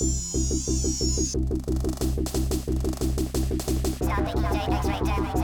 Stop it, DJ, X-Ray,